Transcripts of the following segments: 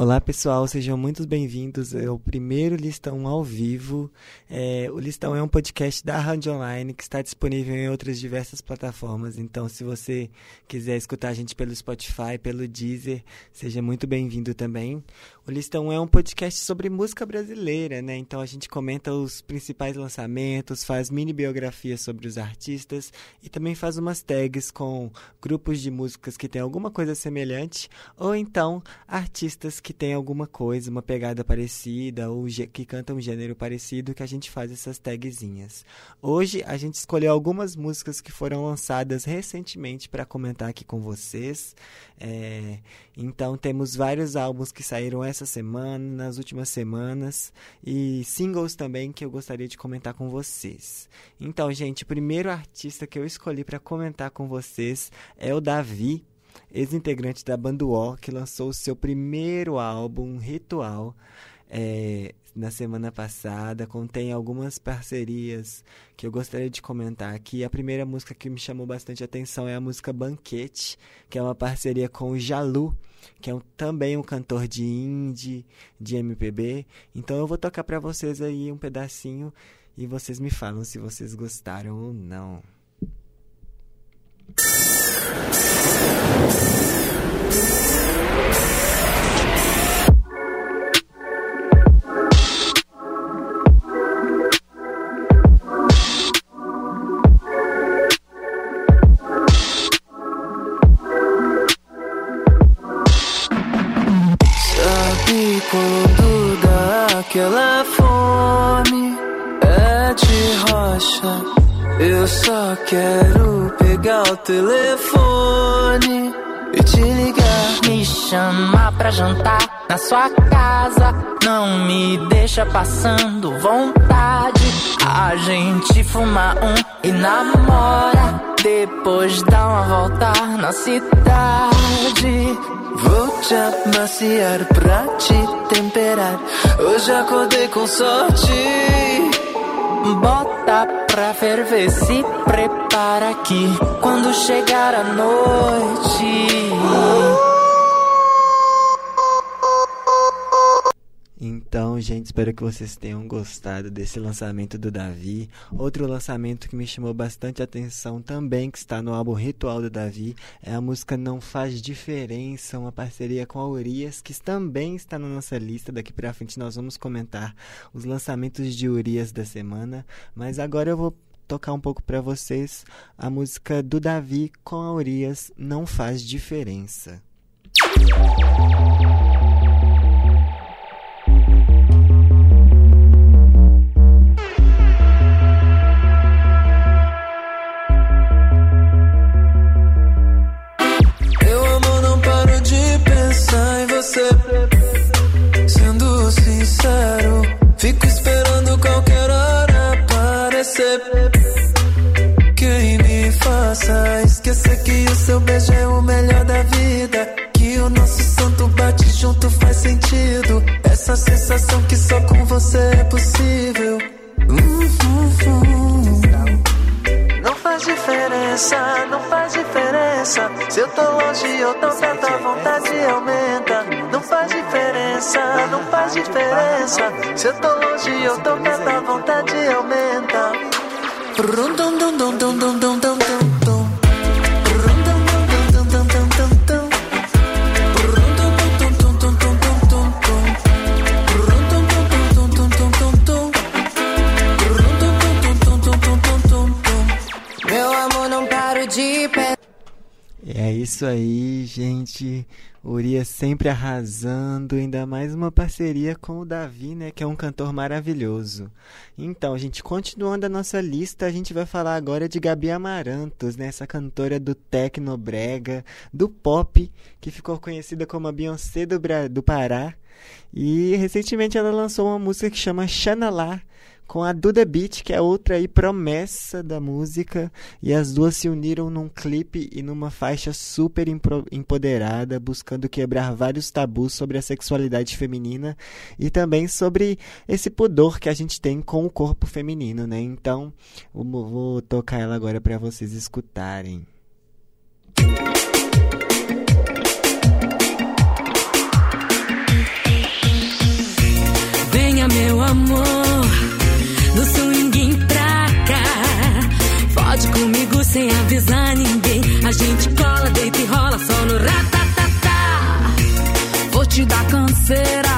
Olá pessoal, sejam muito bem-vindos ao primeiro Listão ao vivo. É, o Listão é um podcast da Rádio Online que está disponível em outras diversas plataformas. Então, se você quiser escutar a gente pelo Spotify, pelo Deezer, seja muito bem-vindo também. O Listão é um podcast sobre música brasileira, né? Então a gente comenta os principais lançamentos, faz mini biografias sobre os artistas e também faz umas tags com grupos de músicas que têm alguma coisa semelhante ou então artistas que que tem alguma coisa, uma pegada parecida ou que canta um gênero parecido que a gente faz essas tagzinhas. Hoje a gente escolheu algumas músicas que foram lançadas recentemente para comentar aqui com vocês. É, então temos vários álbuns que saíram essa semana, nas últimas semanas e singles também que eu gostaria de comentar com vocês. Então, gente, o primeiro artista que eu escolhi para comentar com vocês é o Davi ex-integrante da banda O, que lançou o seu primeiro álbum, Ritual, é, na semana passada. Contém algumas parcerias que eu gostaria de comentar aqui. A primeira música que me chamou bastante atenção é a música Banquete, que é uma parceria com o Jalu, que é um, também um cantor de indie, de MPB. Então eu vou tocar para vocês aí um pedacinho e vocês me falam se vocês gostaram ou não. De rocha. Eu só quero pegar o telefone e te ligar. Me chama pra jantar na sua casa. Não me deixa passando vontade. A gente fuma um e namora. Depois dá uma volta na cidade. Vou te amaciar pra te temperar. Hoje acordei com sorte. Bota pra ferver, se prepara aqui. Quando chegar a noite. Então, gente, espero que vocês tenham gostado desse lançamento do Davi. Outro lançamento que me chamou bastante atenção também, que está no álbum Ritual do Davi, é a música Não Faz Diferença, uma parceria com a Urias, que também está na nossa lista. Daqui pra frente nós vamos comentar os lançamentos de Urias da semana. Mas agora eu vou tocar um pouco para vocês a música do Davi com a Urias, Não Faz Diferença. Seu beijo é o melhor da vida. Que o nosso santo bate junto faz sentido. Essa sensação que só com você é possível. Não faz diferença, não faz diferença. Se eu tô longe ou tão perto, a vontade aumenta. Não faz diferença, não faz diferença. Se eu tô longe ou tão perto, a vontade aumenta. Rum, dum, dum, dum, dum, dum, dum, dum, isso aí, gente. Urias sempre arrasando, ainda mais uma parceria com o Davi, né, que é um cantor maravilhoso. Então, gente, continuando a nossa lista, a gente vai falar agora de Gabi Amarantos, né, essa cantora do tecnobrega, do pop, que ficou conhecida como a Beyoncé do, do Pará. E recentemente ela lançou uma música que chama Xanalá, com a Duda Beat, que é outra aí promessa da música, e as duas se uniram num clipe e numa faixa super empoderada, buscando quebrar vários tabus sobre a sexualidade feminina e também sobre esse pudor que a gente tem com o corpo feminino, né? Então, vou tocar ela agora para vocês escutarem. Venha, meu amor, no swing pra cá. Pode comigo sem avisar ninguém. A gente cola, deita e rola só no ratatatá. Vou te dar canseira,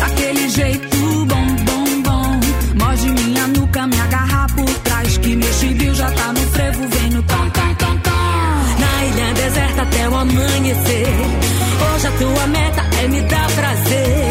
daquele jeito bom, bom, bom. Morde minha nuca, me agarra por trás. Que meu chibio já tá no frevo, vem no tom, tom, tom, tom. Na ilha deserta até o amanhecer. Hoje a tua meta é me dar prazer.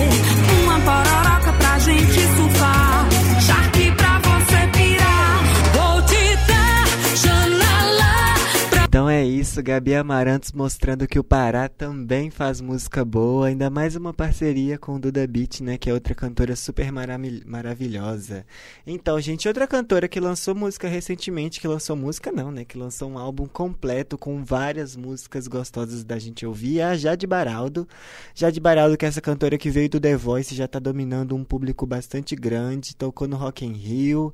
Isso, Gabi Amarantos mostrando que o Pará também faz música boa, ainda mais uma parceria com Duda Beat, né, que é outra cantora super marav- maravilhosa. Então, gente, outra cantora que lançou música recentemente, que lançou música não, né, que lançou um álbum completo com várias músicas gostosas da gente ouvir, é a Jade Baraldo. Jade Baraldo, que é essa cantora que veio do The Voice, já tá dominando um público bastante grande, tocou no Rock in Rio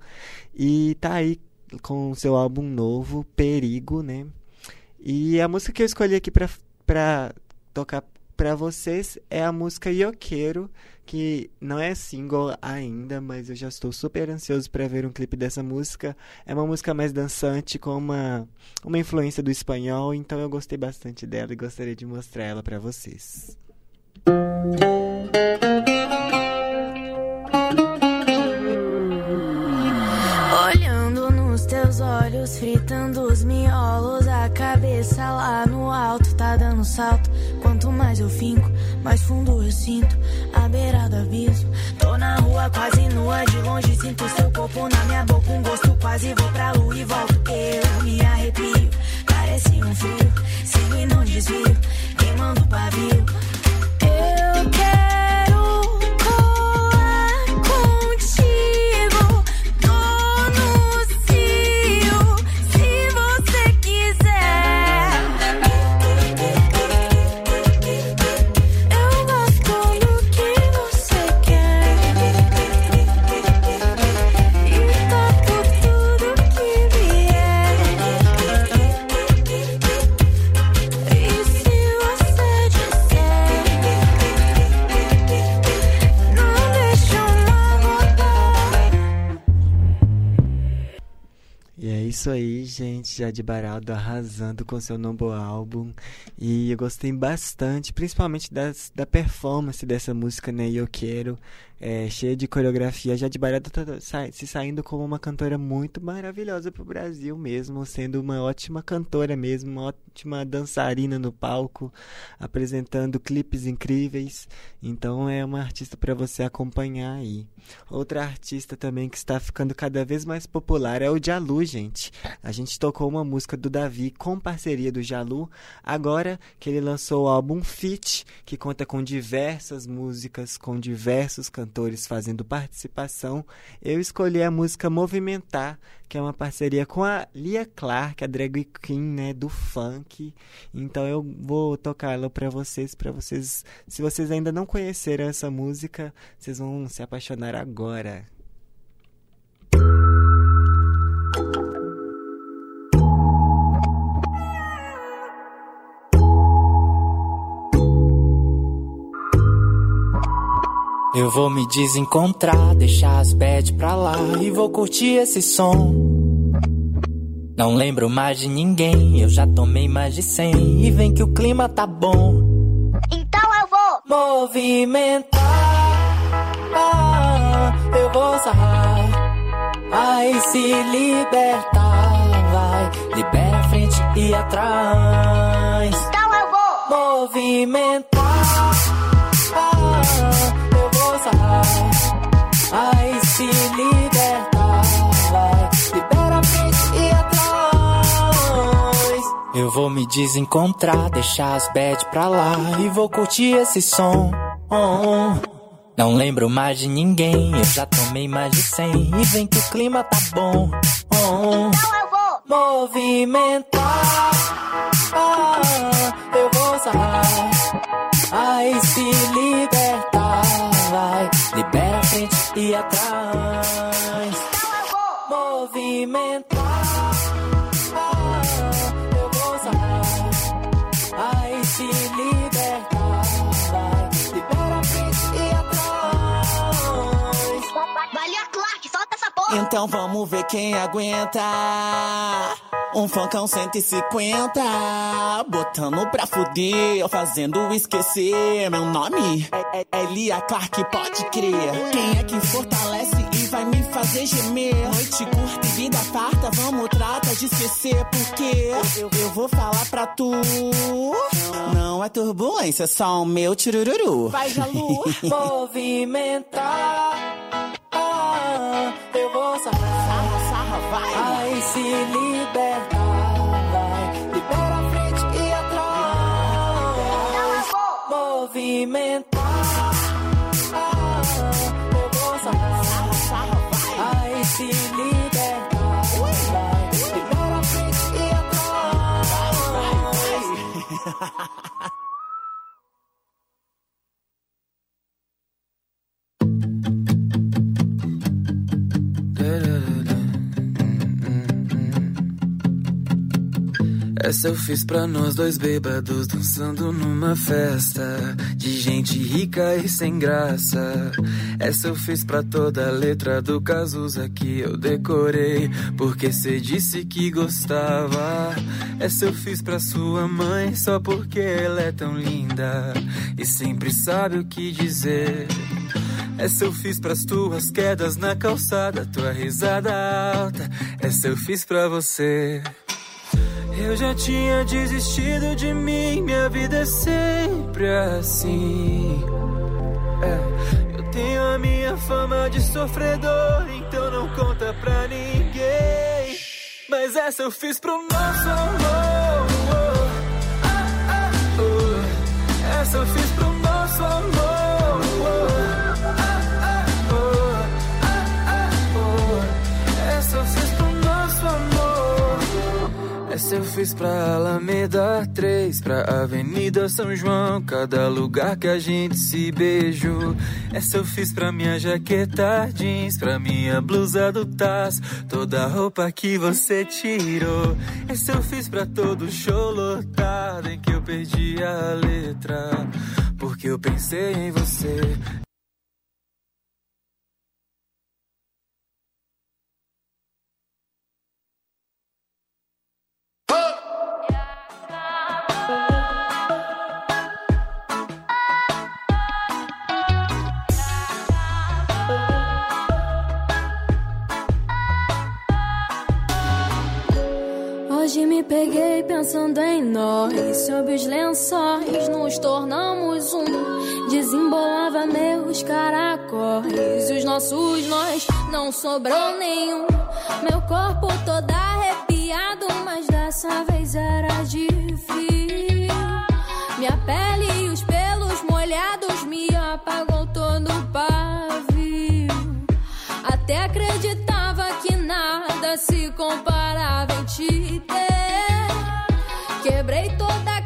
e tá aí com seu álbum novo, Perigo, né? E a música que eu escolhi aqui pra, pra tocar pra vocês é a música Eu Quero, que não é single ainda, mas eu já estou super ansioso para ver um clipe dessa música. É uma música mais dançante, com uma, uma influência do espanhol, então eu gostei bastante dela e gostaria de mostrar ela pra vocês. Olhando nos teus olhos, fritando os miolos, cabeça lá no alto tá dando salto. Quanto mais eu finco, mais fundo eu sinto, à beira do abismo. Tô na rua quase nua, de longe sinto seu corpo na minha boca, um gosto quase vou pra lua e volto. Eu me arrepio, parece um frio, sigo e não desvio, queimando o pavio. Eu quero isso aí, gente. Baraldo arrasando com seu novo álbum. E eu gostei bastante, principalmente das, da performance dessa música, né? Eu Quero. É, cheia de coreografia. Jade Baraldo tá sa- se saindo como uma cantora muito maravilhosa pro Brasil mesmo. Sendo uma ótima cantora mesmo, uma ótima dançarina no palco. Apresentando clipes incríveis. Então é uma artista para você acompanhar aí. Outra artista também que está ficando cada vez mais popular é o Jalu, gente. A gente tocou uma música do Davi com parceria do Jalu, agora que ele lançou o álbum Fit, que conta com diversas músicas, com diversos cantores fazendo participação. Eu escolhi a música Movimentar, que é uma parceria com a Lia Clark, a drag queen, né, do funk. Então eu vou tocar ela para vocês, para vocês, se vocês ainda não conheceram essa música, vocês vão se apaixonar agora. Eu vou me desencontrar, deixar as bad pra lá e vou curtir esse som. Não lembro mais de ninguém, eu já tomei mais de cem e vem que o clima tá bom. Então eu vou. Movimentar, ah, eu vou sarrar. Ai, se libertar, vai, libera a frente e atrás. Então eu vou. Movimentar, vou me desencontrar, deixar as bad pra lá e vou curtir esse som. Oh, Não lembro mais de ninguém, eu já tomei mais de cem. E vem que o clima tá bom. Oh, então eu vou movimentar. Ah, eu vou sarrar. Ai, se libertar. Vai, libera a frente e atrás. Então eu vou movimentar. Então vamos ver quem aguenta. Um funkão 150, botando pra fuder, fazendo esquecer meu nome. É, é, é Lia Clark, pode crer. Quem é que fortalece e vai me fazer gemer? Noite curta e vida farta, vamos trata de esquecer, porque eu, eu vou falar pra tu. Não é turbulência, é só o meu tirururu. Vai, Jalu, movimentar. Eu vou sarrar. Sarra, sarra, vai. Ai, se libertar. Vai, libera a frente e atrás. Movimentar. Essa eu fiz pra nós dois bêbados dançando numa festa de gente rica e sem graça. Essa eu fiz pra toda a letra do Cazuza que eu decorei, porque cê disse que gostava. Essa eu fiz pra sua mãe só porque ela é tão linda e sempre sabe o que dizer. Essa eu fiz pras tuas quedas na calçada, tua risada alta. Essa eu fiz pra você. Eu já tinha desistido de mim, minha vida é sempre assim. É, eu tenho a minha fama de sofredor, então não conta pra ninguém. Mas essa eu fiz pro nosso amor. Fiz pra Alameda 3, pra Avenida São João, cada lugar que a gente se beijou. Essa eu fiz pra minha jaqueta jeans, pra minha blusa do Taz, toda roupa que você tirou. Essa eu fiz pra todo show lotado em que eu perdi a letra, porque eu pensei em você. Sob os lençóis nos tornamos um. Desembolava meus caracóis. Os nossos nós não sobrou nenhum. Meu corpo todo arrepiado, mas dessa vez era de frio. Minha pele e os pelos molhados me apagou todo o pavio. Até acreditava que nada se comparava em te ter. Quebrei toda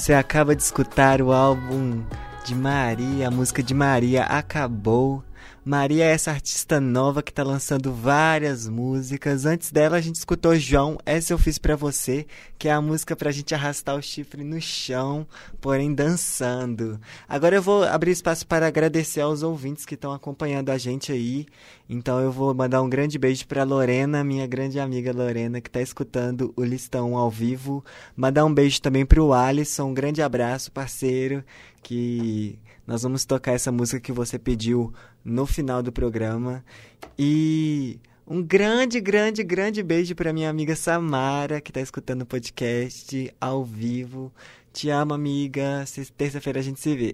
Você acaba de escutar o álbum de Maria, a música de Maria Acabou. Maria é essa artista nova que tá lançando várias músicas. Antes dela a gente escutou João, essa eu fiz pra você, que é a música pra gente arrastar o chifre no chão, porém dançando. Agora eu vou abrir espaço para agradecer aos ouvintes que estão acompanhando a gente aí. Então eu vou mandar um grande beijo pra Lorena, minha grande amiga Lorena, que tá escutando o listão ao vivo. Mandar um beijo também pro Alisson, um grande abraço, parceiro, que nós vamos tocar essa música que você pediu no final do programa. E Um grande, grande, grande beijo para minha amiga Samara, que tá escutando o podcast ao vivo. Te amo, amiga. Terça-feira a gente se vê.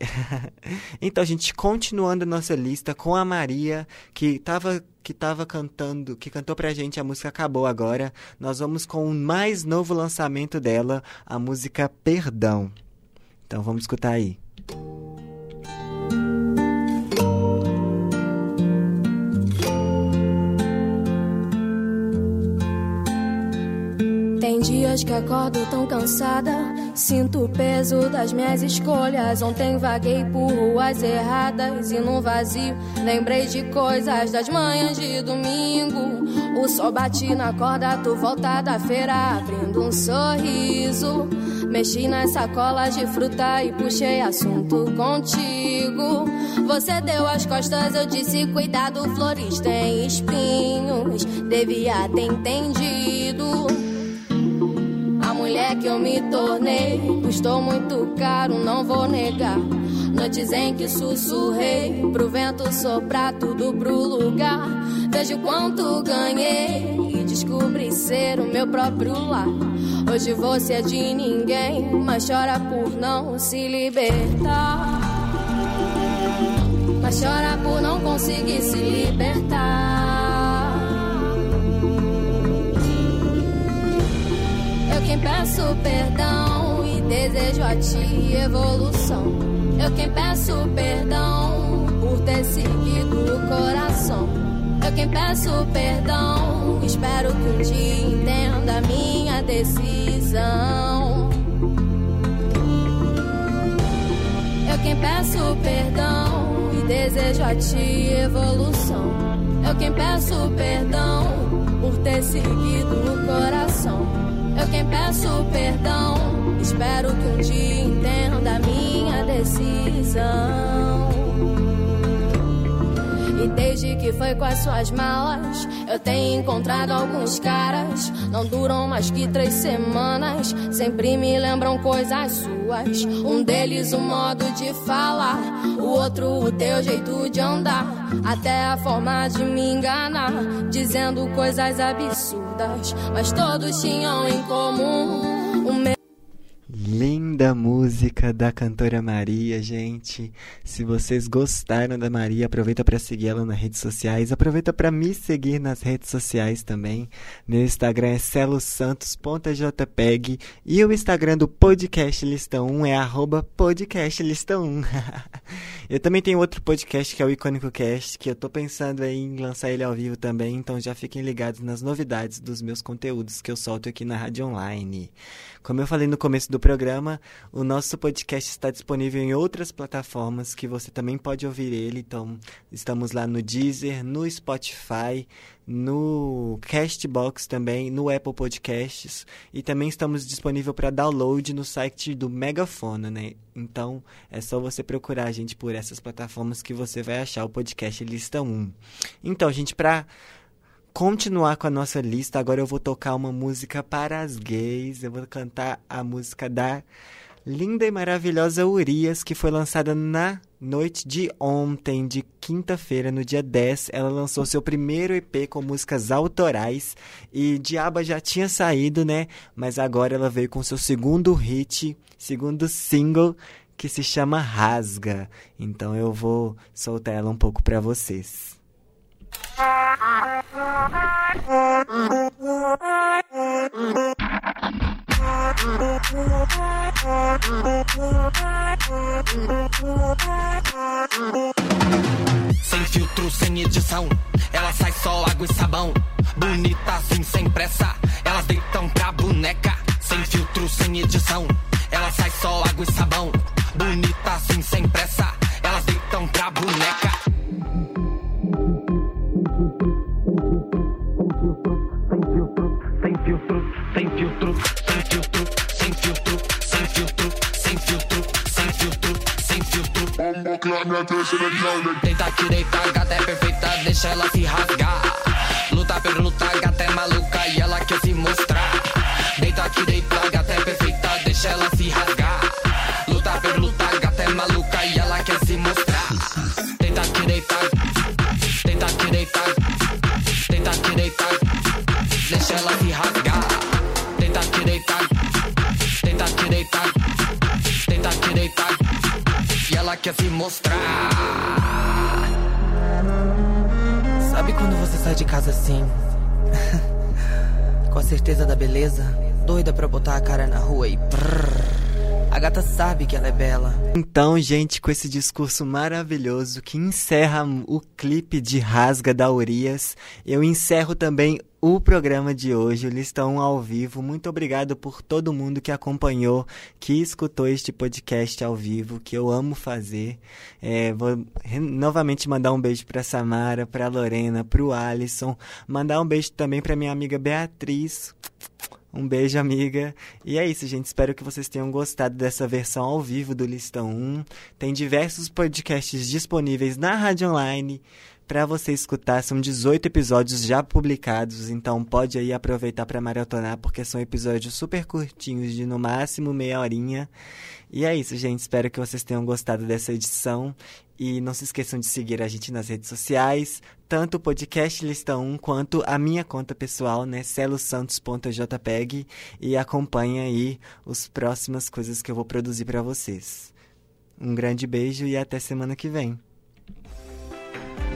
então, gente continuando a nossa lista com a Maria, que tava, que tava cantando, que cantou pra gente a música Acabou Agora. Nós vamos com o mais novo lançamento dela, a música Perdão. Então, vamos escutar aí. Tem dias que acordo tão cansada, sinto o peso das minhas escolhas. Ontem vaguei por ruas erradas e no vazio lembrei de coisas das manhãs de domingo. O sol bate na corda, tu volta da feira abrindo um sorriso. Mexi nas sacolas de fruta e puxei assunto contigo. Você deu as costas, eu disse: Cuidado, flores têm espinhos. Devia ter entendido que eu me tornei. Custou muito caro, não vou negar. Noites em que sussurrei pro vento soprar tudo pro lugar. Vejo quanto ganhei e descobri ser o meu próprio lar. Hoje você é de ninguém, mas chora por não se libertar. Mas chora por não conseguir se libertar. Quem peço perdão e desejo a ti evolução. Eu quem peço perdão por ter seguido o coração. Eu quem peço perdão, espero que um dia entenda a minha decisão. Eu quem peço perdão e desejo a ti evolução. Eu quem peço perdão por ter seguido o coração. Eu quem peço perdão. Espero que um dia entenda minha decisão. E desde que foi com as suas malas, eu tenho encontrado alguns caras. Não duram mais que três semanas. Sempre me lembram coisas suas. Um deles, o modo de falar. O outro, o teu jeito de andar. Até a forma de me enganar. Dizendo coisas absurdas. Mas todos tinham em comum o meu. Linda música da cantora Maria, gente. Se vocês gostaram da Maria, aproveita para seguir ela nas redes sociais. Aproveita para me seguir nas redes sociais também. Meu Instagram é celosantos.jpeg e o Instagram do Podcast Listão 1 é arroba podcastlistão 1. eu também tenho outro podcast que é o Icônico Cast, que eu tô pensando em lançar ele ao vivo também, então já fiquem ligados nas novidades dos meus conteúdos que eu solto aqui na Rádio Online. Como eu falei no começo do programa, o nosso podcast está disponível em outras plataformas que você também pode ouvir ele. Então, estamos lá no Deezer, no Spotify, no Castbox também, no Apple Podcasts e também estamos disponível para download no site do Megafone, né? Então, é só você procurar a gente por essas plataformas que você vai achar o podcast Lista 1. Então, gente, para continuar com a nossa lista, agora eu vou tocar uma música para as gays. Eu vou cantar a música da linda e maravilhosa Urias, que foi lançada na noite de ontem, de quinta-feira, no dia 10. Ela lançou seu primeiro EP com músicas autorais e Diaba já tinha saído, né? Mas agora ela veio com seu segundo hit, segundo single, que se chama Rasga. Então eu vou soltar ela um pouco para vocês. Sem filtro, sem edição, ela sai só água e sabão. Bonita assim, sem pressa, elas deitam pra boneca. Sem filtro, sem edição, ela sai só água e sabão. Bonita assim, sem pressa, elas deitam Deita aqui, deita, gata é perfeita, deixa ela se rasgar. Luta por assim? Com a certeza da beleza, doida pra botar a cara na rua e. Prrr. A gata sabe que ela é bela. Então, gente, com esse discurso maravilhoso que encerra o clipe de Rasga da Urias, eu encerro também o programa de hoje, o Listão ao vivo. Muito obrigado por todo mundo que acompanhou, que escutou este podcast ao vivo, que eu amo fazer. É, vou novamente mandar um beijo para Samara, para Lorena, para o Alisson, mandar um beijo também para minha amiga Beatriz. Um beijo, amiga. E é isso, gente. Espero que vocês tenham gostado dessa versão ao vivo do Listão 1. Tem diversos podcasts disponíveis na Rádio Online para você escutar. São 18 episódios já publicados, então pode aí aproveitar para maratonar, porque são episódios super curtinhos, de no máximo meia horinha. E é isso, gente. Espero que vocês tenham gostado dessa edição. E não se esqueçam de seguir a gente nas redes sociais, tanto o podcast Lista 1 quanto a minha conta pessoal, né, celosantos.jpeg, e acompanhe aí as próximas coisas que eu vou produzir para vocês. Um grande beijo e até semana que vem.